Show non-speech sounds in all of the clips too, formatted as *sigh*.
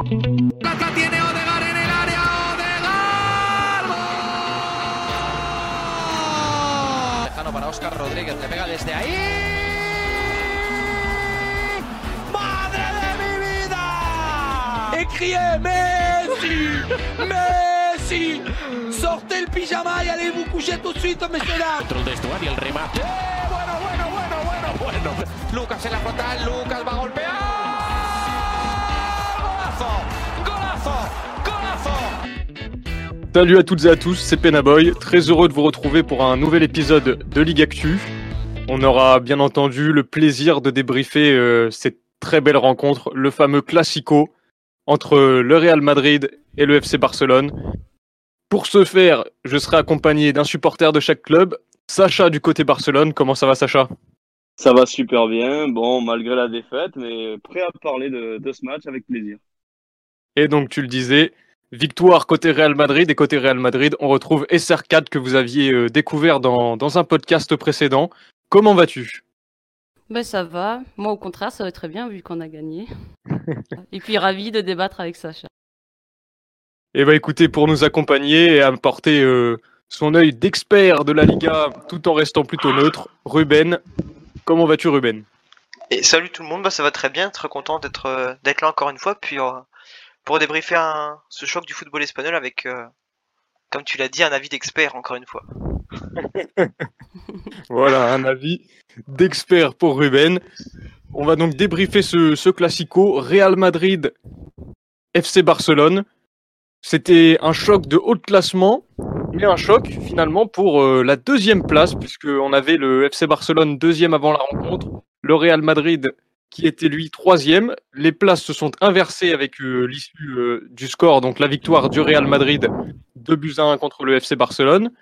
Plata tiene Odegaard en el área. Odegaard. ¡Gol! Lejano para Oscar Rodríguez, le pega desde ahí. ¡Madre de mi vida! Écriez Messi Messi Sortez le pyjama y allez vous coucher tout de suite, messieurs dames Dentro del vestuario el remate. Eh, Bueno, bueno, bueno, bueno, bueno Lucas en la frontal, Lucas va a golpear. Salut à toutes et à tous, c'est Penaboy, très heureux de vous retrouver pour un nouvel épisode de Ligue Actu. On aura bien entendu le plaisir de débriefer euh, cette très belle rencontre, le fameux Classico entre le Real Madrid et le FC Barcelone. Pour ce faire, je serai accompagné d'un supporter de chaque club, Sacha du côté Barcelone. Comment ça va Sacha? Ça va super bien, bon, malgré la défaite, mais prêt à parler de, de ce match avec plaisir. Et donc tu le disais, victoire côté Real Madrid et côté Real Madrid, on retrouve SR4 que vous aviez euh, découvert dans, dans un podcast précédent. Comment vas-tu? Ben ça va. Moi au contraire, ça va très bien vu qu'on a gagné. *laughs* Et puis ravi de débattre avec Sacha. Eh ben écoutez, pour nous accompagner et apporter euh, son œil d'expert de la Liga tout en restant plutôt neutre, Ruben. Comment vas-tu Ruben? Et salut tout le monde, bah ça va très bien, très content d'être euh, d'être là encore une fois, puis euh, pour débriefer ce choc du football espagnol avec, euh, comme tu l'as dit, un avis d'expert encore une fois. *laughs* Voilà, un avis d'expert pour Ruben. On va donc débriefer ce, ce classico Real Madrid FC Barcelone. C'était un choc de haut de classement, mais un choc finalement pour euh, la deuxième place, puisqu'on avait le FC Barcelone deuxième avant la rencontre, le Real Madrid qui était lui troisième. Les places se sont inversées avec euh, l'issue euh, du score, donc la victoire du Real Madrid 2 buts à 1 contre le FC Barcelone.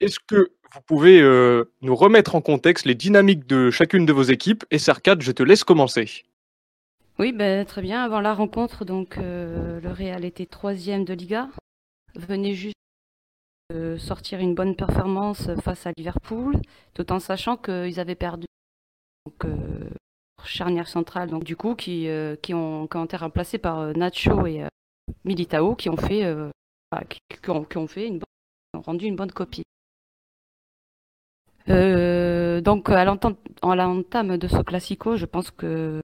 Est-ce que vous pouvez euh, nous remettre en contexte les dynamiques de chacune de vos équipes? Et Serkat, je te laisse commencer. Oui, ben très bien. Avant la rencontre, donc le Real était troisième de Liga. Venait juste de sortir une bonne performance face à Liverpool, tout en sachant qu'ils avaient perdu donc, charnière centrale, donc du coup qui, euh, qui, ont, qui ont été remplacés par euh, Nacho et euh, Militao, qui ont fait, enfin, qui, ont, fait une bonne, ont rendu une bonne copie. Donc à l'entame de ce classico, je pense que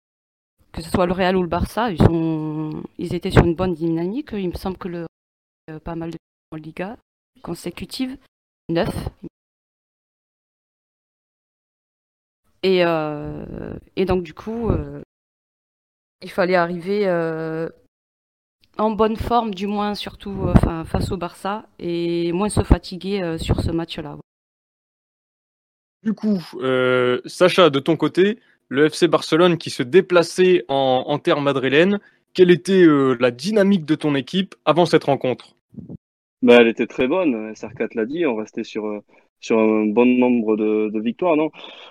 que ce soit le Real ou le Barça, ils sont ils étaient sur une bonne dynamique. Il me semble que le pas mal de en Liga consécutive, neuf. Et euh, et donc du coup, euh, il fallait arriver euh, en bonne forme, du moins surtout euh, enfin face au Barça, et moins se fatiguer euh, sur ce match-là. Du coup, euh, Sacha, de ton côté, le FC Barcelone qui se déplaçait en, en terre madrilène, quelle était euh, la dynamique de ton équipe avant cette rencontre? Bah, elle était très bonne, SR4 l'a dit, on restait sur, sur un bon nombre de, victoires, non?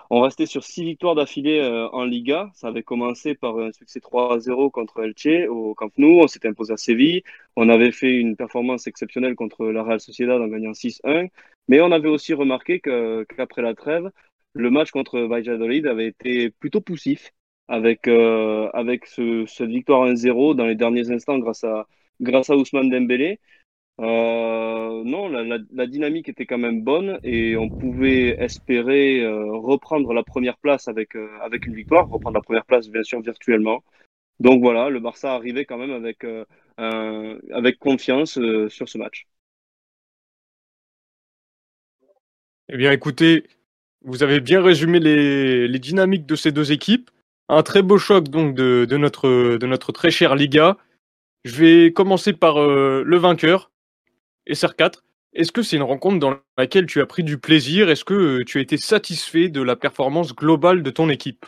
On restait sur six victoires d'affilée euh, en Liga. Ça avait commencé par un succès 3-0 contre Elche au Camp Nou, on s'était imposé à Séville, on avait fait une performance exceptionnelle contre la Real Sociedad en gagnant 6-1, mais on avait aussi remarqué qu'après la trêve, le match contre Valladolid avait été plutôt poussif, avec, euh, avec ce, cette victoire 1-0 dans les derniers instants grâce à, grâce à Ousmane Dembélé. Euh, non, la, dynamique était quand même bonne et on pouvait espérer euh, reprendre la première place avec, euh, avec une victoire, reprendre la première place bien sûr virtuellement. Donc voilà, le Barça arrivait quand même avec, confiance sur ce match. Eh bien, écoutez, vous avez bien résumé les, dynamiques de ces deux équipes. Un très beau choc donc de, notre, de notre très chère Liga. Je vais commencer par le vainqueur, SR4. Est-ce que c'est une rencontre dans laquelle tu as pris du plaisir? Est-ce que euh, tu as été satisfait de la performance globale de ton équipe?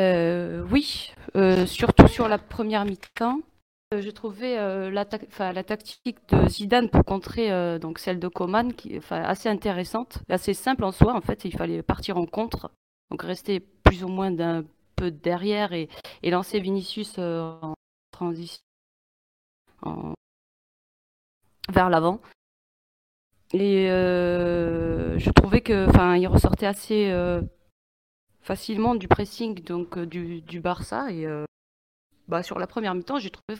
Euh, oui, euh, surtout sur la première mi-temps. J'ai trouvé la, tactique de Zidane pour contrer donc celle de Coman assez intéressante, assez simple en soi. En fait, il fallait partir en contre, donc rester plus ou moins d'un peu derrière et, lancer Vinicius en transition vers l'avant. Et euh, je trouvais que, enfin, il ressortait assez euh, facilement du pressing donc euh, du, du Barça et bah, sur la première mi-temps j'ai trouvé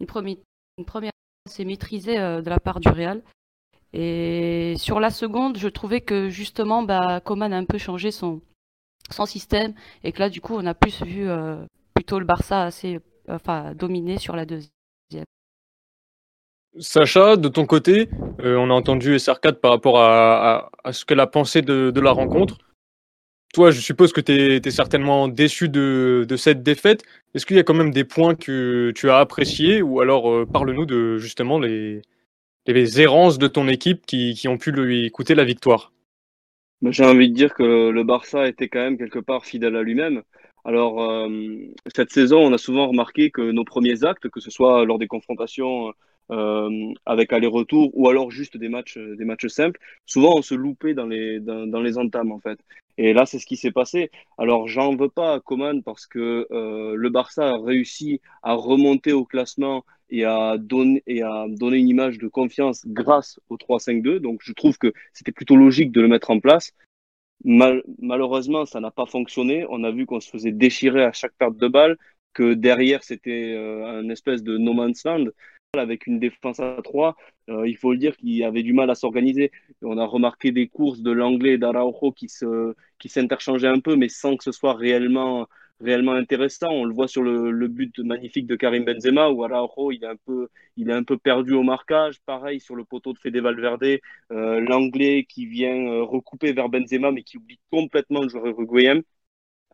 une, première, une première assez maîtrisée de la part du Real. Et sur la seconde, je trouvais que justement, bah, Coman a un peu changé son, son système et que là, du coup, on a plus vu plutôt le Barça assez enfin, dominé sur la deuxième. Sacha, de ton côté, on a entendu SR4 par rapport à, ce qu'elle a pensé de, la rencontre. Toi, je suppose que tu es, certainement déçu de, cette défaite. Est-ce qu'il y a quand même des points que tu as appréciés ou alors parle-nous de justement les, les errances de ton équipe qui, ont pu lui coûter la victoire? J'ai envie de dire que le Barça était quand même quelque part fidèle à lui-même. Alors, euh, cette saison, on a souvent remarqué que nos premiers actes, que ce soit lors des confrontations euh, avec aller-retour ou alors juste des matchs, des matchs simples, souvent on se loupait dans les, dans, dans les entames en fait. Et là, c'est ce qui s'est passé. Alors, j'en veux pas à Coman parce que euh, le Barça a réussi à remonter au classement et à donner, et à donner une image de confiance grâce au 3-5-2. Donc, je trouve que c'était plutôt logique de le mettre en place. Mal, malheureusement, ça n'a pas fonctionné. On a vu qu'on se faisait déchirer à chaque perte de balle, que derrière, c'était euh, un espèce de no man's land avec une défense à 3. Euh, il faut le dire qu'il avait du mal à s'organiser. On a remarqué des courses de l'anglais et d'Araujo qui se, qui s'interchangeaient un peu, mais sans que ce soit réellement, réellement intéressant. On le voit sur le, le but magnifique de Karim Benzema où Araujo il est un peu, il est un peu perdu au marquage. Pareil sur le poteau de Fede Valverde, euh, l'anglais qui vient euh, recouper vers Benzema mais qui oublie complètement le joueur uruguayen.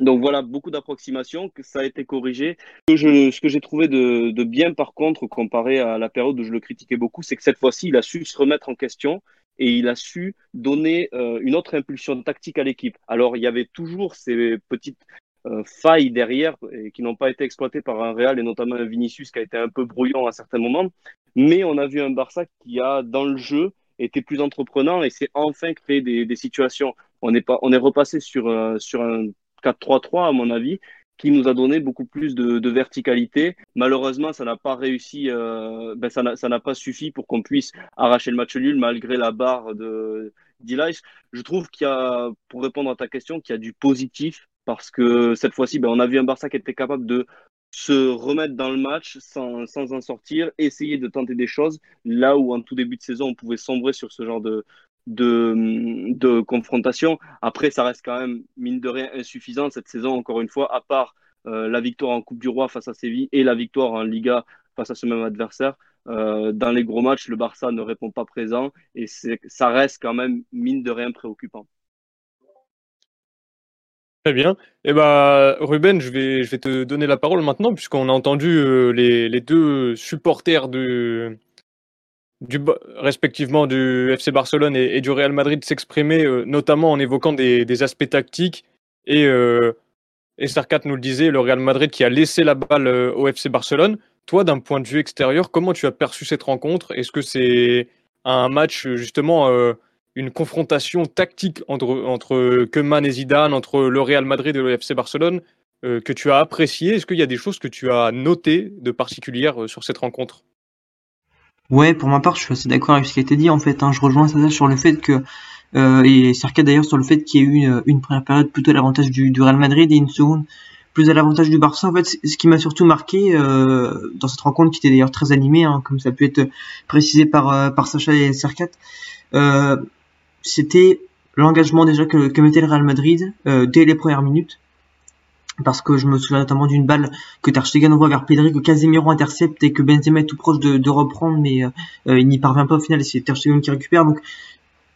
Donc voilà, beaucoup d'approximations, que ça a été corrigé. Ce que, j'ai trouvé de, bien par contre, comparé à la période où je le critiquais beaucoup, c'est que cette fois-ci, il a su se remettre en question et il a su donner euh, une autre impulsion tactique à l'équipe. Alors il y avait toujours ces petites euh, failles derrière et qui n'ont pas été exploitées par un Real et notamment un Vinicius qui a été un peu brouillon à certains moments. Mais on a vu un Barça qui a, dans le jeu, été plus entreprenant et s'est enfin créé des, situations. On est, pas, on est repassé sur, sur un 4-3-3 à mon avis, qui nous a donné beaucoup plus de, verticalité. Malheureusement, ça n'a pas réussi, euh, ben ça n'a pas suffi pour qu'on puisse arracher le match nul malgré la barre de d'Elias. Je trouve qu'il y a, pour répondre à ta question, qu'il y a du positif parce que cette fois-ci, ben, on a vu un Barça qui était capable de se remettre dans le match sans, sans en sortir, essayer de tenter des choses, là où en tout début de saison, on pouvait sombrer sur ce genre de, de, confrontation. Après, ça reste quand même, mine de rien, insuffisant cette saison, encore une fois, à part euh, la victoire en Coupe du Roi face à Séville et la victoire en Liga face à ce même adversaire. Euh, dans les gros matchs, le Barça ne répond pas présent et ça reste quand même, mine de rien, préoccupant. Très bien. Eh ben, Ruben, je vais, je vais te donner la parole maintenant, puisqu'on a entendu euh, les, les, deux supporters de, respectivement du FC Barcelone et, du Real Madrid s'exprimer, euh, notamment en évoquant des, aspects tactiques. Et, euh, et nous le disait, le Real Madrid qui a laissé la balle euh, au FC Barcelone. Toi, d'un point de vue extérieur, comment tu as perçu cette rencontre? Est-ce que c'est un match, justement, euh, une confrontation tactique entre, entre Koeman et Zidane, entre le Real Madrid et le FC Barcelone, que tu as apprécié? Est-ce qu'il y a des choses que tu as notées de particulières sur cette rencontre? Ouais, pour ma part, je suis assez d'accord avec ce qui a été dit. En fait, hein, je rejoins ça sur le fait que euh, et Cerca d'ailleurs sur le fait qu'il y ait eu une, une, première période plutôt à l'avantage du, Real Madrid et une seconde plus à l'avantage du Barça. En fait, ce qui m'a surtout marqué euh, dans cette rencontre, qui était d'ailleurs très animée, hein, comme ça a pu être précisé par euh, par Sacha et Cercat, euh, c'était l'engagement déjà que, que mettait le Real Madrid euh, dès les premières minutes parce que je me souviens notamment d'une balle que Ter envoie vers Pedri, que Casemiro intercepte et que Benzema est tout proche de, reprendre, mais euh, il n'y parvient pas au final, et c'est Ter qui récupère. Donc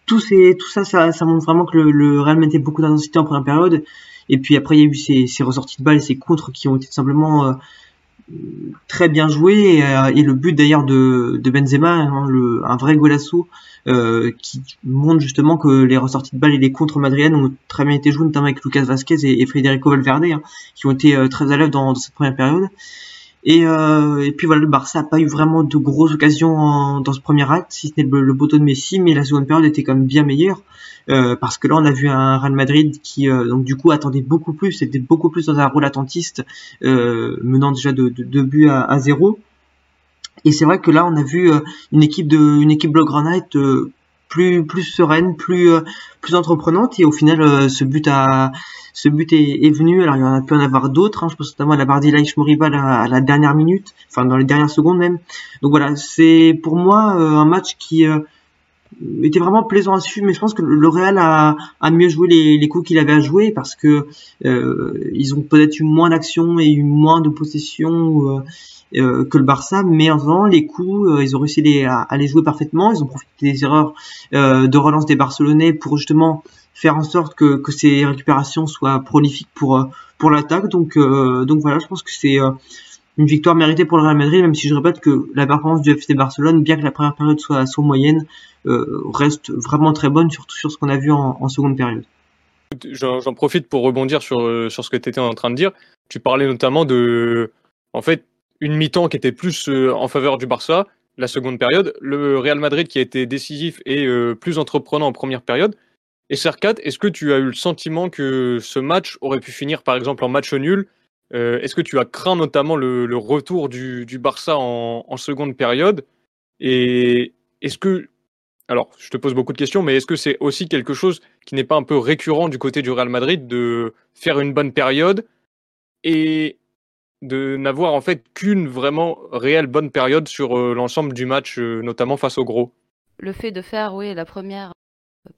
tout, tout ça, ça, ça montre vraiment que le, le Real mettait beaucoup d'intensité en première période. Et puis après, il y a eu ces, ces ressorties de balles et ces contres qui ont été simplement euh, très bien joués. Et, euh, et le but d'ailleurs de, de Benzema, hein, un vrai golasso, euh, qui montre justement que les ressorties de balles et les contres madriennes ont très bien été joués, notamment avec Lucas Vasquez et, Federico Valverde, hein, qui ont été euh, très à dans, dans, cette première période. Et, euh, et, puis voilà, le Barça n'a pas eu vraiment de grosses occasions dans ce premier acte, si ce n'est le, le de Messi, mais la seconde période était quand même bien meilleure. Euh, parce que là on a vu un Real Madrid qui euh, donc du coup attendait beaucoup plus, c'était beaucoup plus dans un rôle attentiste, euh, menant déjà de, de, buts à, zéro. Et c'est vrai que là on a vu une équipe de une équipe Blaugrana être plus plus sereine, plus euh, plus entreprenante et au final euh, ce but a ce but est, est, venu. Alors il y en a pu en avoir d'autres. Hein, je pense notamment à la Bardilla Moriba à, à la dernière minute, enfin dans les dernières secondes même. Donc voilà, c'est pour moi un match qui était vraiment plaisant à suivre, mais je pense que le Real a, a mieux joué les, les coups qu'il avait à jouer parce que euh, ils ont peut-être eu moins d'action et eu moins de possession euh, euh, que le Barça, mais en les coups, euh, ils ont réussi à, les jouer parfaitement. Ils ont profité des erreurs euh, de relance des Barcelonais pour justement faire en sorte que, ces récupérations soient prolifiques pour pour l'attaque. Donc donc voilà, je pense que c'est une victoire méritée pour le Real Madrid, même si je répète que la performance du FC Barcelone, bien que la première période soit, soit moyenne, euh, reste vraiment très bonne, surtout sur ce qu'on a vu en, seconde période. J'en profite pour rebondir sur, euh, sur ce que tu étais en train de dire. Tu parlais notamment de, en fait, une mi-temps qui était plus euh, en faveur du Barça, la seconde période, le Real Madrid qui a été décisif et euh, plus entreprenant en première période. Et Serkat, est-ce que tu as eu le sentiment que ce match aurait pu finir par exemple en match nul? Euh, Est-ce que tu as craint notamment le, retour du, du Barça en, en, seconde période? Et est-ce que, alors je te pose beaucoup de questions, mais est-ce que c'est aussi quelque chose qui n'est pas un peu récurrent du côté du Real Madrid de faire une bonne période? Et de n'avoir en fait qu'une vraiment réelle bonne période sur euh, l'ensemble du match, euh, notamment face au gros. Le fait de faire, oui, la première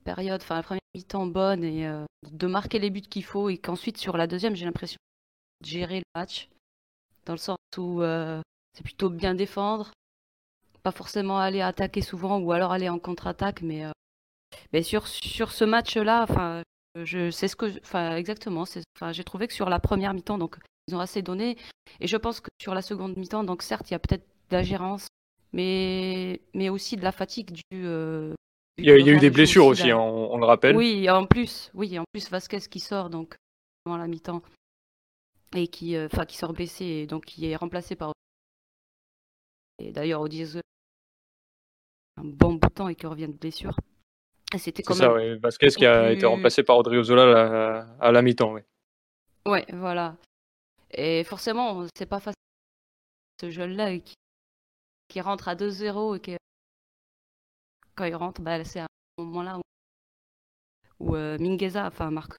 période, enfin la première mi-temps bonne et euh, de marquer les buts qu'il faut et qu'ensuite sur la deuxième, j'ai l'impression gérer le match, dans le sens où c'est plutôt bien défendre, pas forcément aller attaquer souvent ou alors aller en contre-attaque, mais, mais sur, sur ce match-là, enfin, je sais ce que, enfin, exactement, j'ai trouvé que sur la première mi-temps, donc ils ont assez donné, et je pense que sur la seconde mi-temps, donc certes, il y a peut-être de la gérance, mais, mais aussi de la fatigue du. Euh, il y a, il y a eu des blessures aussi, aussi on, on, le rappelle. Oui, en plus, oui, en plus Vasquez qui sort donc à la mi-temps et qui, enfin, euh, qui sort blessé, et donc qui est remplacé par. Et d'ailleurs, Odiezo un bon bout de temps et qui revient de blessure. C'était quand ça. Ouais. Vasquez qui a plus... été remplacé par Odriozola à, à la mi-temps, oui. Ouais, voilà. Et forcément, c'est pas facile. Ce jeune-là qui, qui rentre à 2-0 et qui, quand il rentre, bah, c'est à ce moment-là où, où euh, Mingueza enfin, marque,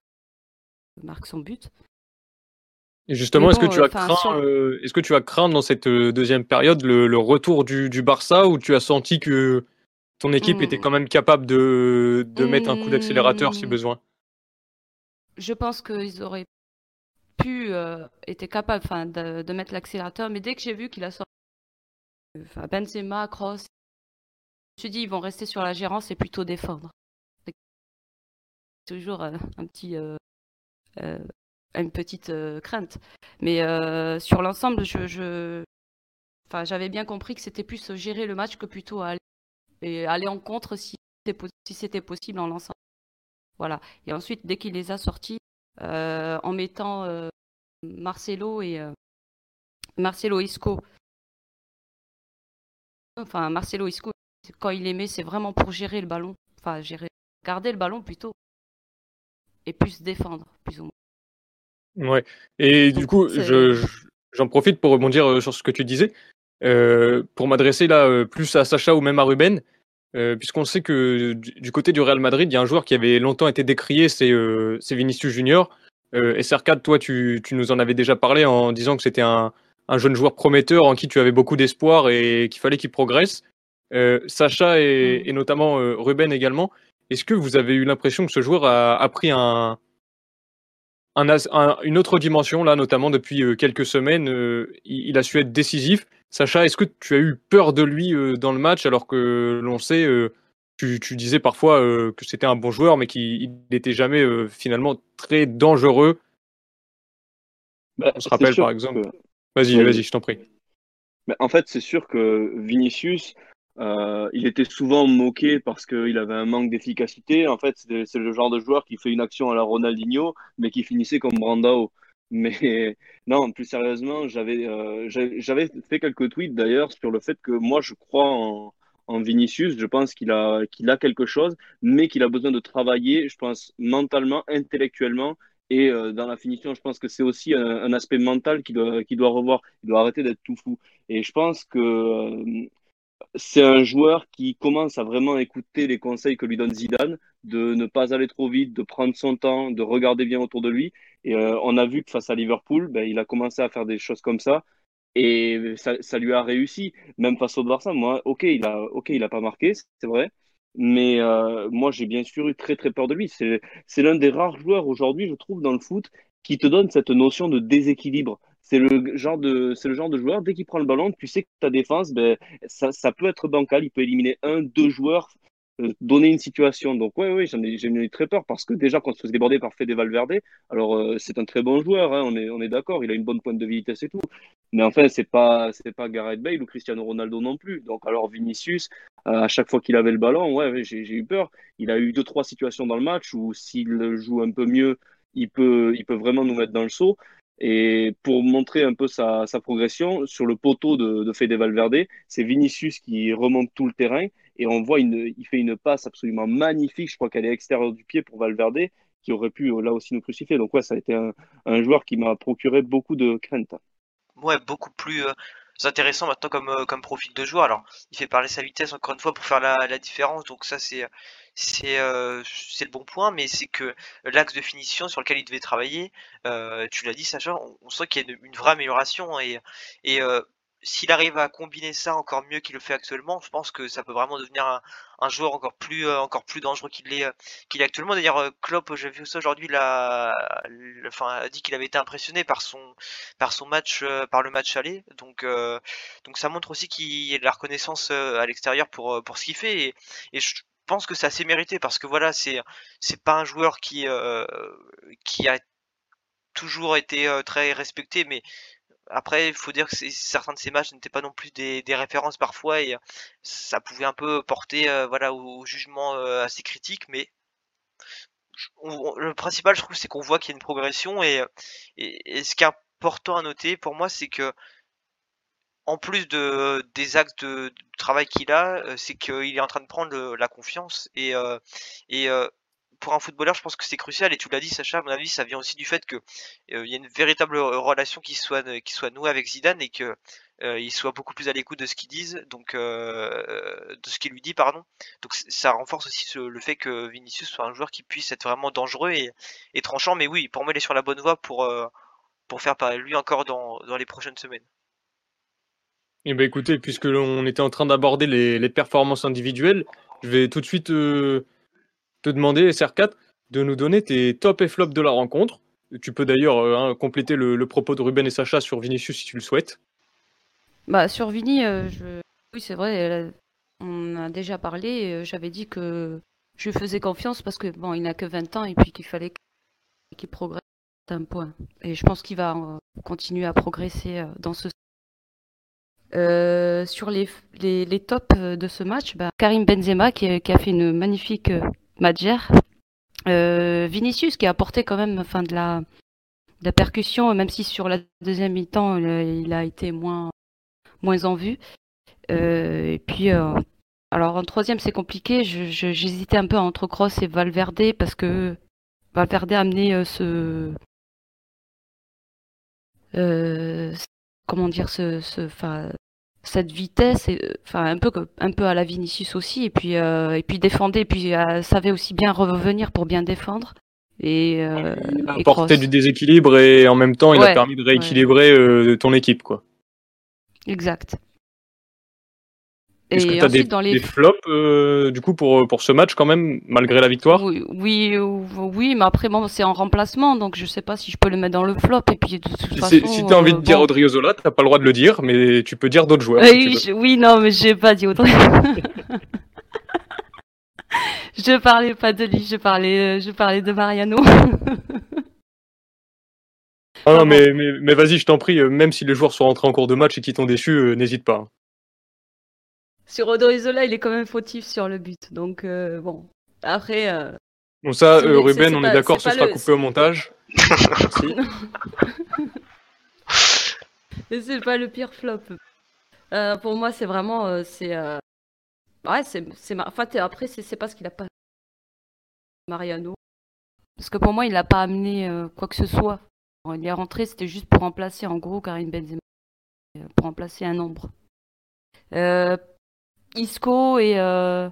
marque son but. Et justement, bon, est-ce que tu as craint, sur... euh, est-ce que tu as craint dans cette euh, deuxième période le, le retour du, du, Barça ou tu as senti que ton équipe mmh. était quand même capable de, de mettre un coup d'accélérateur si besoin? Je pense qu'ils auraient pu euh, capables enfin, de, mettre l'accélérateur, mais dès que j'ai vu qu'il a sorti Benzema, Kroos, je me suis dit ils vont rester sur la gérance et plutôt défendre. Toujours euh, un petit euh, une petite euh, crainte. Mais euh, sur l'ensemble, j'avais bien compris que c'était plus gérer le match que plutôt aller, en contre si c'était possible en lançant. Voilà. Et ensuite, dès qu'il les a sortis, euh, en mettant euh, Marcelo et Marcelo Isco. Enfin, Marcelo Isco, quand il les met, c'est vraiment pour gérer le ballon. Enfin, gérer, garder le ballon plutôt. Et plus défendre, plus ou moins. Ouais. Et du coup, je, j'en profite pour rebondir sur ce que tu disais, euh, pour m'adresser là euh, plus à Sacha ou même à Ruben, euh, puisqu'on sait que du, côté du Real Madrid, il y a un joueur qui avait longtemps été décrié, c'est, c'est Vinicius Junior. et Serkad, toi, tu, tu, nous en avais déjà parlé en disant que c'était un, un, jeune joueur prometteur en qui tu avais beaucoup d'espoir et qu'il fallait qu'il progresse. Sacha et, et notamment Ruben également. Est-ce que vous avez eu l'impression que ce joueur a, a pris un, un, un, une autre dimension, là, notamment depuis euh, quelques semaines. Euh, il, il, a su être décisif. Sacha, est-ce que tu as eu peur de lui euh, dans le match alors que l'on sait, tu, tu, disais parfois que c'était un bon joueur, mais qu'il n'était jamais finalement très dangereux? Bah, On se rappelle par exemple. Que... Vas-y, vas-y, je t'en prie. Mais en fait, c'est sûr que Vinicius, euh, il était souvent moqué parce qu'il avait un manque d'efficacité. En fait, c'est le genre de joueur qui fait une action à la Ronaldinho, mais qui finissait comme Brandao. Mais non, plus sérieusement, j'avais euh, fait quelques tweets d'ailleurs sur le fait que moi, je crois en, Vinicius. Je pense qu'il a, qu'il a quelque chose, mais qu'il a besoin de travailler, je pense, mentalement, intellectuellement. Et euh, dans la finition, je pense que c'est aussi un, aspect mental qu'il doit, doit revoir. Il doit arrêter d'être tout fou. Et je pense que c'est un joueur qui commence à vraiment écouter les conseils que lui donne Zidane, de ne pas aller trop vite, de prendre son temps, de regarder bien autour de lui. Et euh, on a vu que face à Liverpool, ben, il a commencé à faire des choses comme ça. Et ça, lui a réussi, même face au Barça. Moi, ok, il a, il a pas marqué, c'est vrai. Mais euh, moi, j'ai bien sûr eu très très peur de lui. C'est l'un des rares joueurs aujourd'hui, je trouve, dans le foot, qui te donne cette notion de déséquilibre. C'est le genre de, c'est le genre de joueur, dès qu'il prend le ballon, tu sais que ta défense, ben, ça, ça peut être bancal. Il peut éliminer un, deux joueurs euh, donner une situation. Donc ouais, ouais, j'en ai, eu très peur parce que déjà quand on se faisait déborder par Fede Valverde, alors euh, c'est un très bon joueur, hein, on est, on est d'accord, il a une bonne pointe de vitesse et tout. Mais enfin, c'est pas, c'est pas Gareth Bale ou Cristiano Ronaldo non plus. Donc alors Vinicius, euh, à chaque fois qu'il avait le ballon, ouais, j'ai eu peur. Il a eu deux trois situations dans le match où s'il joue un peu mieux, il peut, il peut vraiment nous mettre dans le saut. Et pour montrer un peu sa, progression, sur le poteau de, de Fede Valverde, c'est Vinicius qui remonte tout le terrain et on voit, une, il fait une passe absolument magnifique. Je crois qu'elle est extérieure du pied pour Valverde, qui aurait pu là aussi nous crucifier. Donc ouais, ça a été un, un joueur qui m'a procuré beaucoup de crainte. Ouais, beaucoup plus euh, intéressant maintenant comme, euh, comme profil de joueur. Alors, il fait parler sa vitesse encore une fois pour faire la, différence. Donc ça, c'est c'est euh, c'est le bon point, mais c'est que l'axe de finition sur lequel il devait travailler, euh, tu l'as dit Sacha, on, sent qu'il y a une, une, vraie amélioration et, et euh, s'il arrive à combiner ça encore mieux qu'il le fait actuellement, je pense que ça peut vraiment devenir un, un joueur encore plus euh, encore plus dangereux qu'il est euh, qu'il est actuellement. D'ailleurs, euh, Klopp, j'ai vu ça aujourd'hui, a, enfin, a dit qu'il avait été impressionné par son par son match, par le match aller. Donc donc ça montre aussi qu'il y a de la reconnaissance à l'extérieur pour pour ce qu'il fait et, et je pense que c'est assez mérité parce que voilà, c'est c'est pas un joueur qui qui a toujours été très respecté, mais après, il faut dire que certains de ces matchs n'étaient pas non plus des, références parfois et ça pouvait un peu porter euh, voilà au, jugement euh, assez critique, mais le principal, je trouve, c'est qu'on voit qu'il y a une progression et, ce qui est important à noter pour moi, c'est que en plus de des actes de, travail qu'il a, euh, c'est qu'il est en train de prendre la confiance et et pour un footballeur, je pense que c'est crucial. Et tu l'as dit, Sacha, à mon avis, ça vient aussi du fait que euh, il y a une véritable relation qui soit qui soit nouée avec Zidane et que euh, il soit beaucoup plus à l'écoute de ce qu'ils disent, donc euh, de ce qu'il lui dit, pardon. Donc ça renforce aussi ce, le fait que Vinicius soit un joueur qui puisse être vraiment dangereux et, tranchant. Mais oui, pour moi, il est sur la bonne voie pour euh, pour faire parler lui encore dans, les prochaines semaines. Eh ben écoutez, puisque l'on était en train d'aborder les, performances individuelles, je vais tout de suite euh, te demander, SR4, de nous donner tes top et flops de la rencontre. Tu peux d'ailleurs euh, hein, compléter le, propos de Ruben et Sacha sur Vinicius si tu le souhaites. Bah, sur Vini, euh, oui, c'est vrai, on a déjà parlé. Euh, j'avais dit que je lui faisais confiance parce que bon, il n'a que 20 ans et puis qu'il fallait qu'il progresse d'un point. Et je pense qu'il va continuer à progresser dans ce euh, sur les, les, les, tops de ce match, bah, Karim Benzema qui, a fait une magnifique Madjer. Euh, Vinicius qui a apporté quand même enfin, de, la, de la percussion, même si sur la deuxième mi-temps il a été moins, moins en vue. Euh, et puis, euh, alors en troisième c'est compliqué, j'hésitais un peu entre Cross et Valverde parce que Valverde a amené euh, ce. Euh, comment dire, ce, ce, cette vitesse, et, enfin un peu un peu à la Vinicius aussi, et puis euh, et puis défendait, et puis euh, savait aussi bien revenir pour bien défendre. Et, euh, il a apporté du déséquilibre et en même temps il ouais, a permis de rééquilibrer ouais. ton équipe quoi. Exact. Est-ce que tu as des, dans les... des flops euh, du coup pour, pour ce match quand même, malgré la victoire? Oui, oui, oui, mais après bon, c'est en remplacement, donc je sais pas si je peux le mettre dans le flop. Et puis de toute façon, si tu as envie de dire bon... Odriozola, tu n'as pas le droit de le dire, mais tu peux dire d'autres joueurs. Oui, si je, oui, non, mais j'ai pas dit Odriozola. *laughs* je parlais pas de lui, je parlais, je parlais de Mariano. Ah non, mais, mais, mais vas-y, je t'en prie, même si les joueurs sont rentrés en cours de match et qui t'ont déçu, euh, n'hésite pas. Sur Odorizola, il est quand même fautif sur le but. Donc, euh, bon. Après. Euh, bon, ça, euh, Ruben, on pas, est d'accord, ce sera le... coupé au montage. *laughs* c'est pas le pire flop. Euh, pour moi, c'est vraiment. c'est Ouais, c'est. Enfin, après, c'est pas ce qu'il a pas. Mariano. Parce que pour moi, il n'a pas amené quoi que ce soit. Il est rentré, c'était juste pour remplacer, en gros, Karim Benzema. Pour remplacer un nombre. Euh, Isco et euh,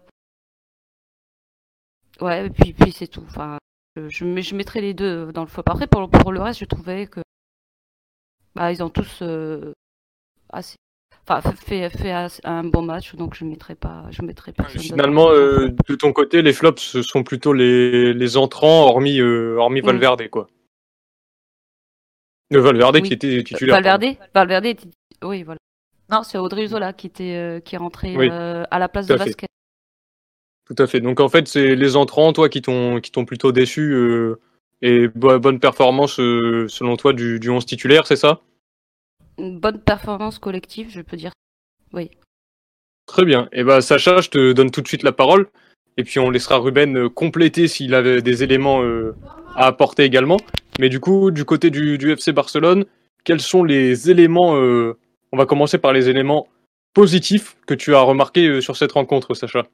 ouais, et puis puis c'est tout. Enfin, je, je, les deux dans le flop. Après pour pour le reste, je trouvais que bah, ils ont tous euh, assez enfin fait, fait un bon match, donc je mettrai pas, je mettrai pas. Finalement, euh, de ton côté, les flops ce sont plutôt les, les entrants, hormis euh, hormis Valverde, mm. quoi. Le Valverde qui était titulaire. Valverde, Valverde, oui, voilà. Non, c'est Audrey Zola qui était euh, qui est rentré euh, à la place de Vasquez. Tout à fait. Donc en fait, c'est les entrants, toi, qui t'ont qui t'ont plutôt déçu euh, et bonne performance selon toi du, du 11 titulaire, c'est ça? Une bonne performance collective, je peux dire. Oui. Très bien. Et eh ben Sacha, je te donne tout de suite la parole. Et puis on laissera Ruben compléter s'il avait des éléments à apporter également. Mais du coup, du côté du, du FC Barcelone, quels sont les éléments on va commencer par les éléments positifs que tu as remarqués euh, sur cette rencontre, Sacha.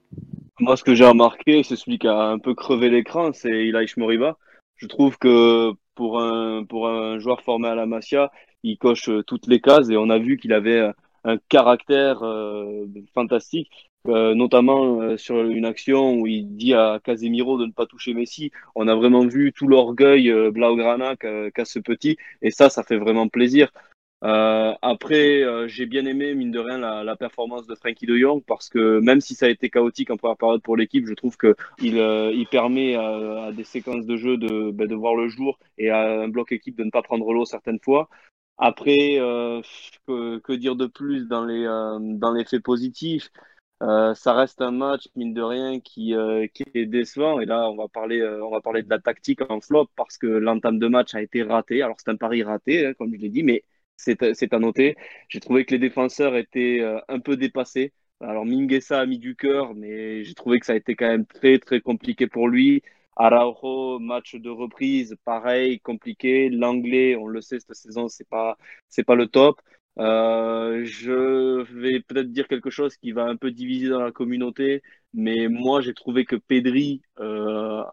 Moi, ce que j'ai remarqué, c'est celui qui a un peu crevé l'écran, c'est Ilaïch Moriba. Je trouve que pour un, pour un joueur formé à la Masia, il coche euh, toutes les cases et on a vu qu'il avait un caractère euh, fantastique, notamment sur une action où il dit à Casemiro de ne pas toucher Messi. On a vraiment vu tout l'orgueil Blaugrana qu'a ce petit et ça, ça fait vraiment plaisir. Euh, après, euh, j'ai bien aimé, mine de rien, la, performance de Frankie de Jong parce que même si ça a été chaotique en première période pour l'équipe, je trouve qu'il euh, il permet à, des séquences de jeu de, ben, de voir le jour et à un bloc équipe de ne pas prendre l'eau certaines fois. Après, que, que, dire de plus dans les, dans les faits positifs? Ça reste un match, mine de rien, qui, qui est décevant. Et là, on va, parler, on va parler de la tactique en flop parce que l'entame de match a été ratée. Alors, c'est un pari raté, hein, comme je l'ai dit, mais c'est à noter. J'ai trouvé que les défenseurs étaient euh, un peu dépassés. Alors Minguesa a mis du cœur, mais j'ai trouvé que ça a été quand même très très compliqué pour lui. Araujo, match de reprise, pareil, compliqué. L'anglais, on le sait, cette saison, c'est pas pas le top. Euh, je vais peut-être dire quelque chose qui va un peu diviser dans la communauté, mais moi j'ai trouvé que Pedri euh,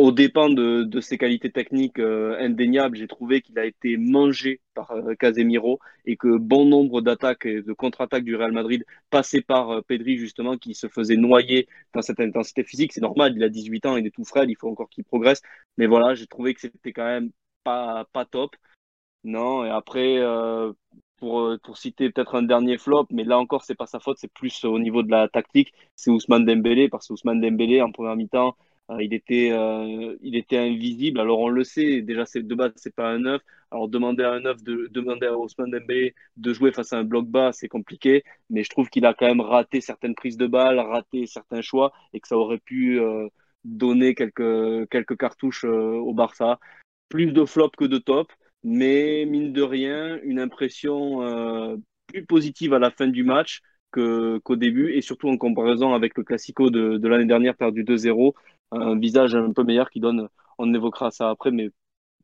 au dépend de, ses qualités techniques euh, indéniables, j'ai trouvé qu'il a été mangé par euh, Casemiro et que bon nombre d'attaques et de contre-attaques du Real Madrid passaient par euh, Pedri justement qui se faisait noyer dans cette intensité physique. C'est normal, il a 18 ans, il est tout frais, il faut encore qu'il progresse. Mais voilà, j'ai trouvé que c'était quand même pas, pas top. Non, et après, pour, pour citer peut-être un dernier flop, mais là encore, c'est pas sa faute, c'est plus au niveau de la tactique, c'est Ousmane Dembélé, parce que Ousmane Dembélé, en première mi-temps, il était, euh, il était invisible. Alors on le sait, déjà c'est de base c'est pas un neuf. Alors demander à un neuf de demander à Ousmane Dembélé de jouer face à un bloc bas, c'est compliqué. Mais je trouve qu'il a quand même raté certaines prises de balles, raté certains choix et que ça aurait pu euh, donner quelques quelques cartouches au Barça. Plus de flop que de top, mais mine de rien, une impression plus positive à la fin du match qu'au début et surtout en comparaison avec le Classico de, de l'année dernière perdu 2-0 un visage un peu meilleur qui donne, on évoquera ça après, mais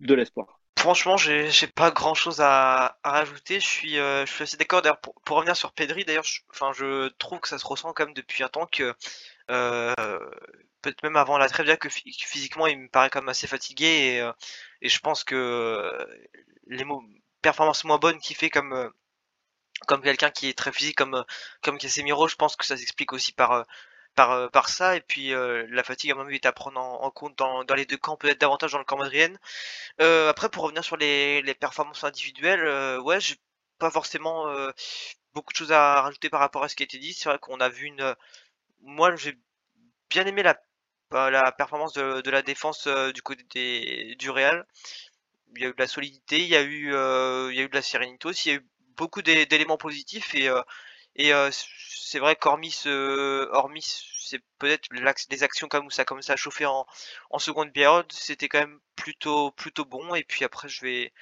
de l'espoir. Franchement, j'ai pas grand chose à, rajouter. Je suis, euh, je suis assez d'accord. D'ailleurs, pour, pour, revenir sur Pedri, d'ailleurs, je, enfin, je trouve que ça se ressent quand même depuis un temps que, euh, peut-être même avant la trêve, que physiquement, il me paraît quand même assez fatigué et, euh, et je pense que les performances moins bonnes qu'il fait comme, comme quelqu'un qui est très physique comme, comme Casemiro, je pense que ça s'explique aussi par, par, euh, par ça. Et puis euh, la fatigue, à mon avis, est à prendre en, compte dans, les deux camps, peut-être davantage dans le camp madrienne. Euh, après, pour revenir sur les, performances individuelles, ouais, j'ai pas forcément beaucoup de choses à rajouter par rapport à ce qui a été dit. C'est vrai qu'on a vu une. Moi, j'ai bien aimé la, la performance de, la défense du côté du Real. Il y a eu de la solidité, il y a eu, il y a eu de la sérénité aussi, il y a eu beaucoup d'éléments positifs et et euh, c'est vrai qu'hormis hormis c'est peut-être les actions comme ça commence à chauffer en, en seconde période, c'était quand même plutôt plutôt bon. Et puis après, je vais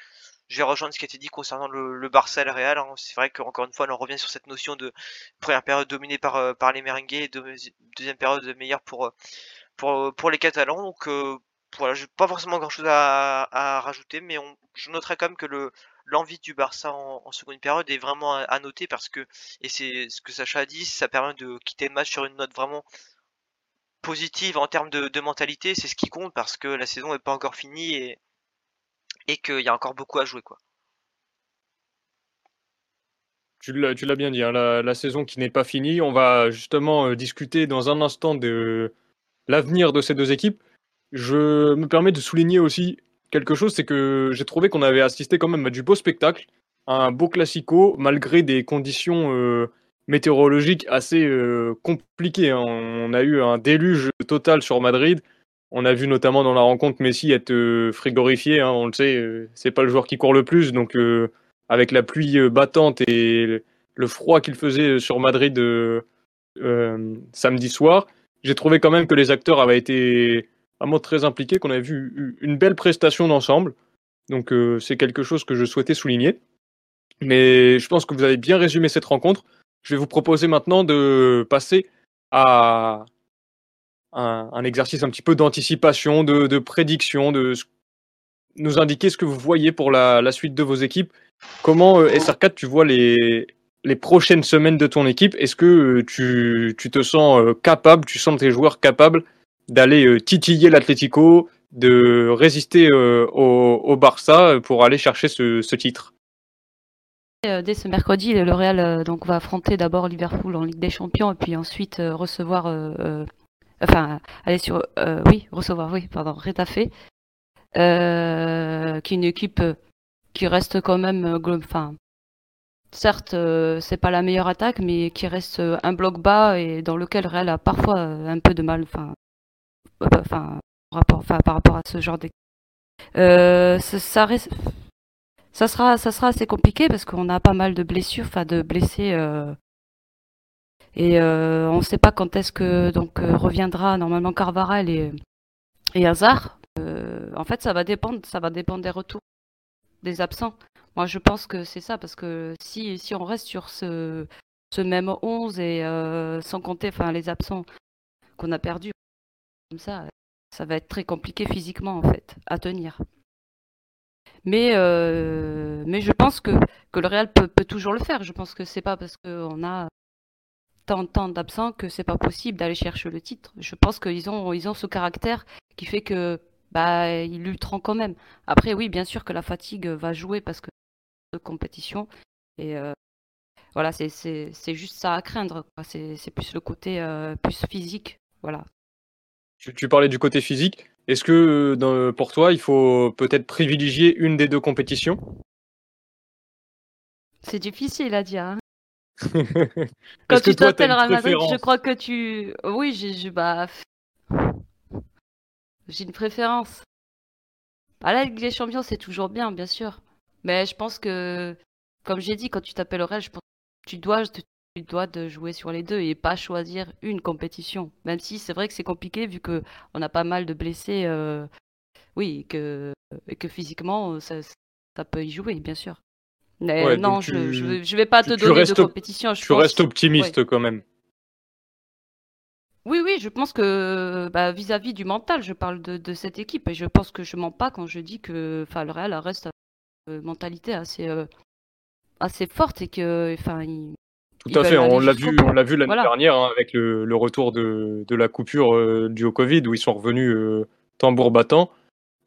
je vais rejoindre ce qui a été dit concernant le, le Barça Real. Hein. C'est vrai qu'encore une fois, on revient sur cette notion de première période dominée par euh, les merengues et deuxième période meilleure pour pour pour les Catalans. Donc euh, voilà, j'ai pas forcément grand chose à, à rajouter, mais on, je noterai quand même que le l'envie du Barça en, seconde période est vraiment à, noter parce que, et c'est ce que Sacha a dit, ça permet de quitter le match sur une note vraiment positive en termes de, mentalité, c'est ce qui compte parce que la saison n'est pas encore finie et, et qu'il y a encore beaucoup à jouer. quoi. tu l'as bien dit, hein, la, la saison qui n'est pas finie. On va justement euh, discuter dans un instant de l'avenir de ces deux équipes. Je me permets de souligner aussi quelque chose, c'est que j'ai trouvé qu'on avait assisté quand même à du beau spectacle, à un beau classico, malgré des conditions euh, météorologiques assez euh, compliquées. hein. On a eu un déluge total sur Madrid. On a vu notamment dans la rencontre Messi être euh, frigorifié. hein, on le sait, euh, c'est pas le joueur qui court le plus, donc avec la pluie battante et le- froid qu'il faisait sur Madrid samedi soir, j'ai trouvé quand même que les acteurs avaient été très impliqués, qu'on avait vu une belle prestation d'ensemble. Donc euh, c'est quelque chose que je souhaitais souligner. Mais je pense que vous avez bien résumé cette rencontre. Je vais vous proposer maintenant de passer à un, exercice un petit peu d'anticipation, de, prédiction, de nous indiquer ce que vous voyez pour la, suite de vos équipes. Comment, euh, SR4, tu vois les, prochaines semaines de ton équipe? Est-ce que euh, tu, tu te sens capable, tu sens tes joueurs capables d'aller euh, titiller l'Atlético, de résister euh, au, Barça pour aller chercher ce, titre. Euh, Dès ce mercredi, le Real euh, donc va affronter d'abord Liverpool en Ligue des Champions et puis ensuite euh, recevoir, euh, euh, enfin aller sur, euh, oui, recevoir, oui, pardon, Retafe, euh, qui est une équipe euh, qui reste quand même, euh, enfin, certes, euh, c'est pas la meilleure attaque, mais qui reste euh, un bloc bas et dans lequel le Real a parfois euh, un peu de mal, euh, par rapport, enfin, par rapport à ce genre d'équipe. Euh, ça, ça sera, ça sera assez compliqué parce qu'on a pas mal de blessures, enfin de blessés. euh, et euh, on ne sait pas quand est-ce que donc euh, reviendra normalement Carvaral et, et Hazard. Euh, en fait, ça va dépendre, ça va dépendre des retours des absents. Moi, je pense que c'est ça parce que si si on reste sur ce ce même 11 et euh, sans compter enfin les absents qu'on a perdus comme ça, ça va être très compliqué physiquement en fait à tenir. Mais, euh, je pense que, le Real peut, toujours le faire. Je pense que c'est pas parce qu'on a tant, tant d'absents que c'est pas possible d'aller chercher le titre. Je pense qu'ils ont, ils ont ce caractère qui fait que bah, ils lutteront quand même. Après, oui, bien sûr que la fatigue va jouer parce que de compétition. Et euh, voilà, c'est, juste ça à craindre. c'est plus le côté euh, plus physique. Voilà. Tu, tu parlais du côté physique. Est-ce que euh, dans- pour toi, il faut peut-être privilégier une des deux compétitions? C'est difficile à dire. hein. *laughs* Quand tu t'appelles Madrid, je crois que tu. Oui, j'ai bah, j'ai une préférence. À la Ligue des Champions, c'est toujours bien, bien sûr. Mais je pense que, comme j'ai dit, quand tu t'appelles Real, je pense que tu dois, tu dois de jouer sur les deux et pas choisir une compétition. Même si c'est vrai que c'est compliqué vu que on a pas mal de blessés. euh, Oui, et que, et que physiquement, ça, ça peut y jouer, bien sûr. Mais Ouais, non, je, tu- je, vais- pas te tu donner restes de compétition. Je Tu pense- restes optimiste quand même. Oui, oui, je pense que bah, vis-à-vis du mental, je parle de, de cette équipe et je pense que je mens pas quand je dis que enfin, le Real reste une mentalité assez, euh, assez forte et que enfin, Tout à fait, on l'a vu, on l'a vu l'année Voilà. dernière hein, avec le, le retour de, de la coupure euh, due au Covid où ils sont revenus euh, tambour battant.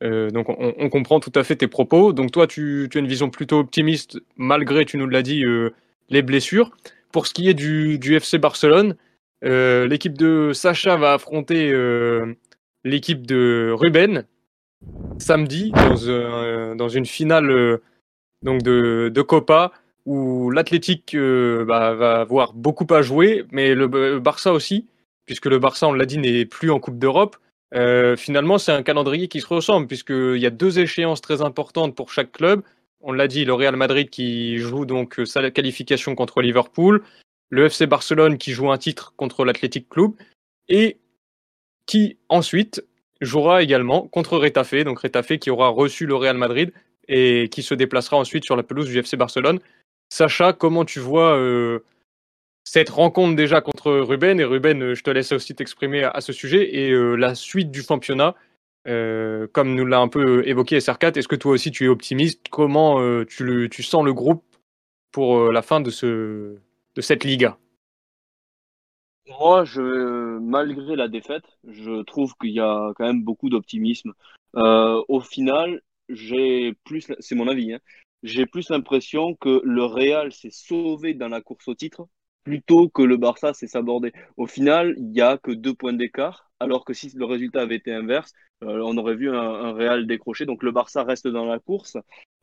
Euh, donc on, on comprend tout à fait tes propos. Donc toi, tu, tu as une vision plutôt optimiste malgré, tu nous l'as dit, euh, les blessures. Pour ce qui est du, du FC Barcelone, l'équipe de Sacha va affronter l'équipe de Ruben samedi dans, un- dans une finale donc de, de Copa où l'Athletic euh, bah, va avoir beaucoup à jouer, mais le B- Barça aussi, puisque le Barça, on l'a dit, n'est plus en Coupe d'Europe. Euh, finalement, c'est un calendrier qui se ressemble, puisqu'il y a deux échéances très importantes pour chaque club. On l'a dit, le Real Madrid qui joue donc euh, sa qualification contre Liverpool, le FC Barcelone qui joue un titre contre l'Athletic Club, et qui ensuite jouera également contre Retafe, donc Retafe qui aura reçu le Real Madrid et qui se déplacera ensuite sur la pelouse du FC Barcelone. Sacha, comment tu vois euh, cette rencontre déjà contre Ruben? Et Ruben, euh, je te laisse aussi t'exprimer à, ce sujet. Et euh, la suite du championnat, comme nous l'a un peu évoqué SR4, est-ce que toi aussi tu es optimiste? Comment tu, sens le groupe pour la fin de, ce, de cette Liga? Moi, malgré la défaite, je trouve qu'il y a quand même beaucoup d'optimisme. Au final, j'ai plus, c'est mon avis, hein, j'ai plus l'impression que le Real s'est sauvé dans la course au titre plutôt que le Barça s'est sabordé. Au final, il n'y a que deux points d'écart, alors que si le résultat avait été inverse, euh, on aurait vu un, Real décroché. Donc le Barça reste dans la course.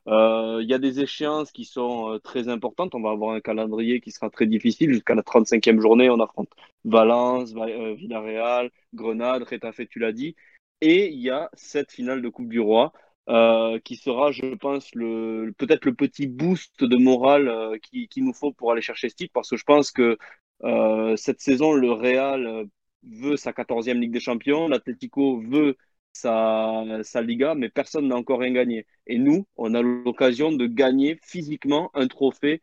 Euh, il y a des échéances qui sont euh, très importantes. On va avoir un calendrier qui sera très difficile. Jusqu'à la 35e journée, on affronte Valence, Villarreal, Grenade, Retafe, tu l'as dit. Et il y a cette finale de Coupe du Roi. Euh, qui sera, je pense, le, peut-être le petit boost de morale euh, qu'il qui nous faut pour aller chercher ce titre, parce que je pense que euh, cette saison, le Real veut sa 14e Ligue des Champions, l'Atlético veut sa, sa Liga, mais personne n'a encore rien gagné. Et nous, on a l'occasion de gagner physiquement un trophée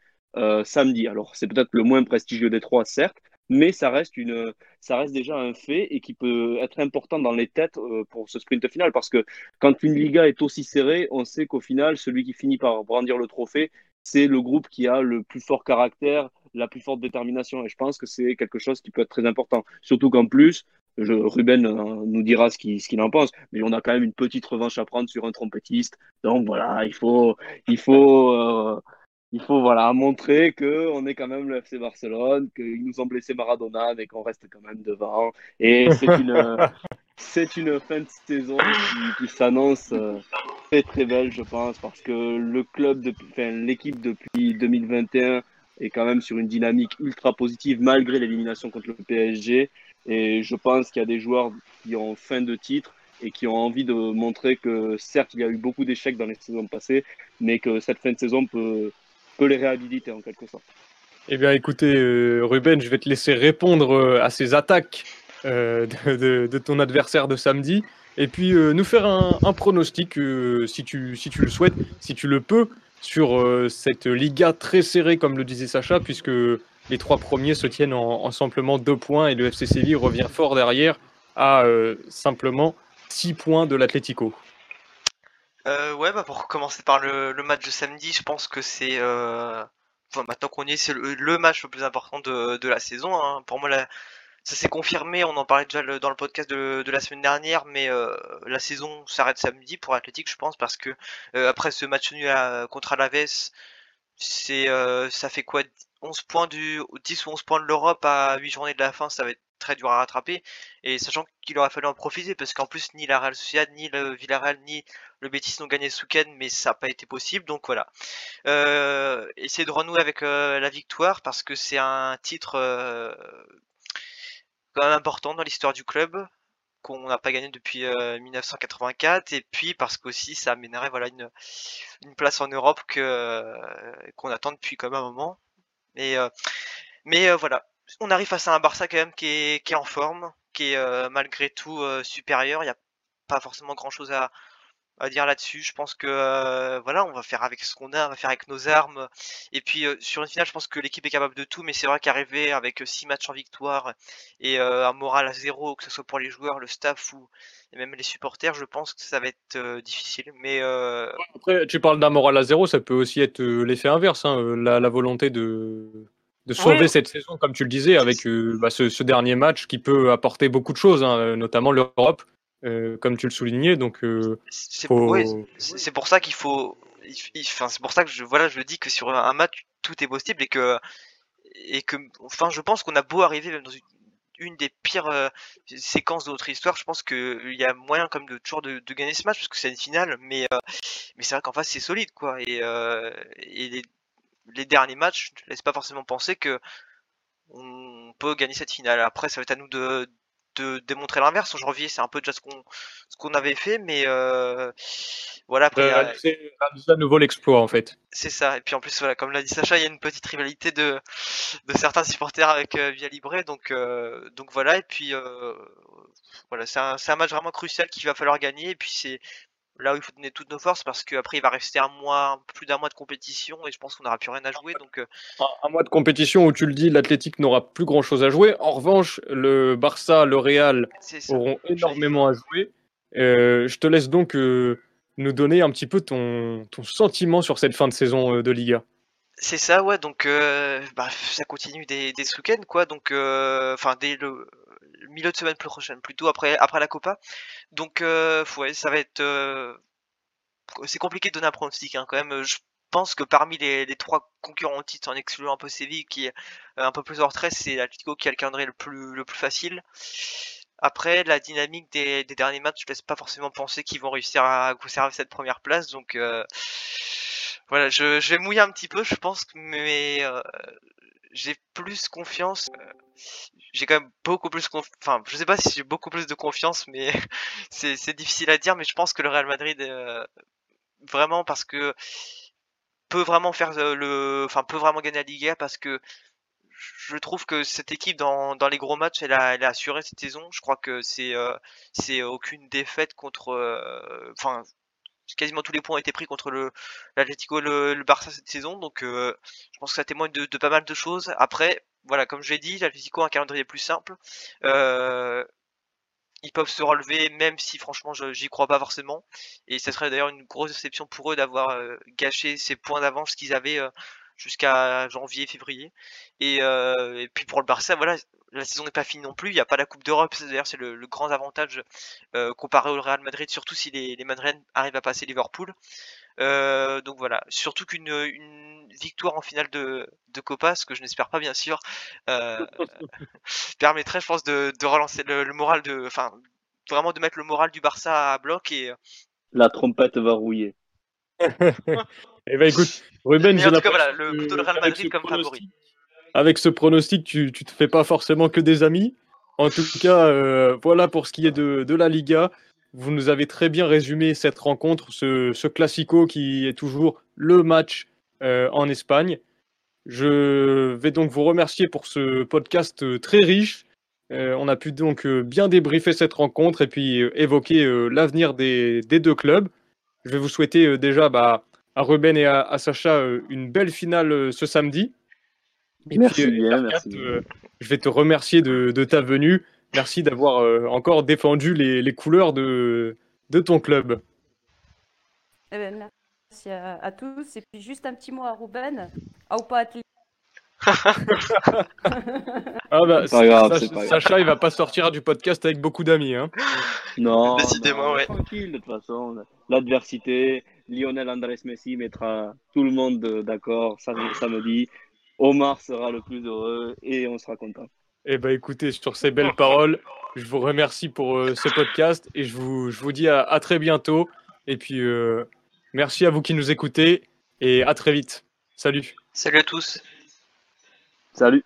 samedi. Alors, c'est peut-être le moins prestigieux des trois, certes, mais ça reste, une, ça reste déjà un fait et qui peut être important dans les têtes euh, pour ce sprint final parce que quand une Liga est aussi serrée, on sait qu'au final, celui qui finit par brandir le trophée, c'est le groupe qui a le plus fort caractère, la plus forte détermination. Et je pense que c'est quelque chose qui peut être très important. Surtout qu'en plus, Ruben euh, nous dira ce qu'il ce en pense, mais on a quand même une petite revanche à prendre sur un trompettiste. Donc voilà, il faut, il faut euh, il faut voilà montrer que on est quand même le FC Barcelone, qu'ils nous ont blessé Maradona, mais qu'on reste quand même devant. Et c'est une *laughs* c'est une fin de saison qui, s'annonce euh, très très belle, je pense, parce que le club, enfin l'équipe depuis 2021 est quand même sur une dynamique ultra positive malgré l'élimination contre le PSG. Et je pense qu'il y a des joueurs qui ont fin de titre et qui ont envie de montrer que certes il y a eu beaucoup d'échecs dans les saisons passées, mais que cette fin de saison peut les réhabiliter en quelque sorte. Eh bien, écoutez, euh, Ruben, je vais te laisser répondre euh, à ces attaques euh, de, ton adversaire de samedi, et puis nous faire un, pronostic, si, tu, le souhaites, si tu le peux, sur cette Liga très serrée, comme le disait Sacha, puisque les trois premiers se tiennent en, simplement deux points, et le FC Séville revient fort derrière à simplement six points de l'Atlético. Euh, ouais, bah pour commencer par le, le, match de samedi, je pense que c'est euh... enfin, maintenant qu'on y est, c'est le, match le plus important de, de la saison. Hein. Pour moi, la, ça s'est confirmé. On en parlait déjà dans le podcast de, de la semaine dernière, mais euh, la saison s'arrête samedi pour Athletic, je pense, parce que euh, après ce match nul à, contre Alaves, c'est euh, ça fait quoi 11 points du 10 ou 11 points de l'Europe à 8 journées de la fin, ça va être très dur à rattraper. Et sachant qu'il aurait fallu en profiter, parce qu'en plus, ni la Real Sociedad, ni le Villarreal, ni le Betis n'ont gagné ce week-end, mais ça n'a pas été possible. Donc voilà. Euh, essayer de renouer avec euh, la victoire, parce que c'est un titre euh, quand même important dans l'histoire du club qu'on n'a pas gagné depuis 1984 et puis parce qu'aussi ça amènerait voilà une, place en Europe qu'on attend depuis quand même un moment mais voilà on arrive face à un Barça quand même qui est, en forme, qui est euh, malgré tout euh, supérieur. Il n'y a pas forcément grand chose à, dire là-dessus. Je pense que euh, voilà, on va faire avec ce qu'on a, on va faire avec nos armes. Et puis sur une finale, je pense que l'équipe est capable de tout, mais c'est vrai qu'arriver avec six matchs en victoire et un moral à zéro, que ce soit pour les joueurs, le staff ou même les supporters, je pense que ça va être difficile. Mais après, tu parles d'un moral à zéro, ça peut aussi être l'effet inverse, hein, la volonté de de sauver cette saison, comme tu le disais, avec euh, bah, ce, dernier match qui peut apporter beaucoup de choses, hein, notamment l'Europe, euh, comme tu le soulignais. Donc, euh, c'est pour ça qu'il faut. Enfin, c'est pour ça que je, voilà, je dis que sur un match, tout est possible et que, et que, enfin, je pense qu'on a beau arriver même dans une, des pires séquences de notre histoire, je pense qu'il y a moyen comme de toujours de, gagner ce match parce que c'est une finale, mais mais c'est vrai qu'en face c'est solide quoi et, et les, les derniers matchs ne laissent pas forcément penser que on peut gagner cette finale. Après, ça va être à nous de, de démontrer l'inverse. En janvier, c'est un peu déjà ce qu'on ce qu'on avait fait, mais euh, voilà. Après, euh, c'est à nouveau l'exploit en fait. C'est ça. Et puis en plus, voilà, comme l'a dit Sacha, il y a une petite rivalité de de certains supporters avec euh, Via Libre, donc euh, donc voilà. Et puis euh, voilà, c'est un, un match vraiment crucial qu'il va falloir gagner. Et puis c'est là où il faut donner toutes nos forces parce qu'après il va rester un mois, plus d'un mois de compétition et je pense qu'on n'aura plus rien à jouer. Donc euh, un, mois de compétition où tu le dis, l'Athletic n'aura plus grand chose à jouer. En revanche, le Barça, le Real auront énormément à jouer. Euh, je te laisse donc euh, nous donner un petit peu ton, ton sentiment sur cette fin de saison de Liga. C'est ça, ouais. Donc, bah, ça continue des, des week quoi. Donc, enfin, dès le, milieu de semaine prochaine, plutôt après, après la Copa. Donc, euh, ouais, ça va être. Euh, c'est compliqué de donner un pronostic hein, quand même. Je pense que parmi les, les trois concurrents au titre, en excluant un peu Séville qui est euh, un peu plus en retrait, c'est l'Atlético qui a le calendrier le plus, le plus facile. Après, la dynamique des, des derniers matchs, je laisse pas forcément penser qu'ils vont réussir à conserver cette première place. Donc euh, voilà, je, je vais mouiller un petit peu, je pense, mais euh, j'ai plus confiance. euh, j'ai quand même beaucoup plus conf... enfin je sais pas si j'ai beaucoup plus de confiance mais *laughs* c'est difficile à dire mais je pense que le Real Madrid euh, vraiment parce que peut vraiment faire euh, le enfin peut vraiment gagner la Liga parce que je trouve que cette équipe dans, dans les gros matchs elle a, elle a assuré cette saison je crois que c'est euh, c'est aucune défaite contre euh, enfin quasiment tous les points ont été pris contre le l'Atlético et le, Barça cette saison donc euh, je pense que ça témoigne de, pas mal de choses. Après voilà comme je l'ai dit l'Atlético a un calendrier plus simple. Euh, ils peuvent se relever même si franchement j'y crois pas forcément. Et ça serait d'ailleurs une grosse déception pour eux d'avoir euh, gâché ces points d'avance qu'ils avaient jusqu'à janvier février. Et, euh, et puis pour le Barça voilà la saison n'est pas finie non plus. Il n'y a pas la Coupe d'Europe. C'est- d'ailleurs c'est le, le grand avantage euh, comparé au Real Madrid surtout si les, les Madrilènes arrivent à passer Liverpool. Euh, donc voilà, surtout qu'une une victoire en finale de, de Copa, ce que je n'espère pas bien sûr, euh, *laughs* permettrait je pense de, de relancer le, le moral de, enfin vraiment de mettre le moral du Barça à bloc et La trompette va rouiller. *laughs* Eh ben écoute, Ruben, en tout cas, l'impression voilà, le- que plutôt le Real avec Madrid ce comme favori. pronostic- Avec ce pronostic, tu, tu te fais pas forcément que des amis. En tout cas, euh, voilà pour ce qui est de, de la Liga. Vous nous avez très bien résumé cette rencontre, ce, ce classico qui est toujours le match euh, en Espagne. Je vais donc vous remercier pour ce podcast euh, très riche. Euh, on a pu donc bien débriefer cette rencontre et puis évoquer l'avenir des, des deux clubs. Je vais vous souhaiter déjà bah, à Ruben et à, à Sacha euh, une belle finale euh, ce samedi. Et Merci puis, bien, merci euh, je vais te remercier de, de ta venue. Merci d'avoir encore défendu les, les couleurs de, de ton club. Eh ben, merci à, à tous. Et puis juste un petit mot à Ruben. Au pas Atlético. Ah bah, C'est pas grave, Sacha, pas grave. Sacha, il va pas sortir du podcast avec beaucoup d'amis. Hein. Non, *laughs* Décidément, non, ouais. tranquille de toute façon. L'adversité, Lionel Andrés Messi mettra tout le monde d'accord sam- samedi. Omar sera le plus heureux et on sera content. Eh ben écoutez, sur ces belles paroles, je vous remercie pour euh, ce podcast et je vous, je vous dis à, à très bientôt. Et puis, euh, merci à vous qui nous écoutez et à très vite. Salut. Salut à tous. Salut.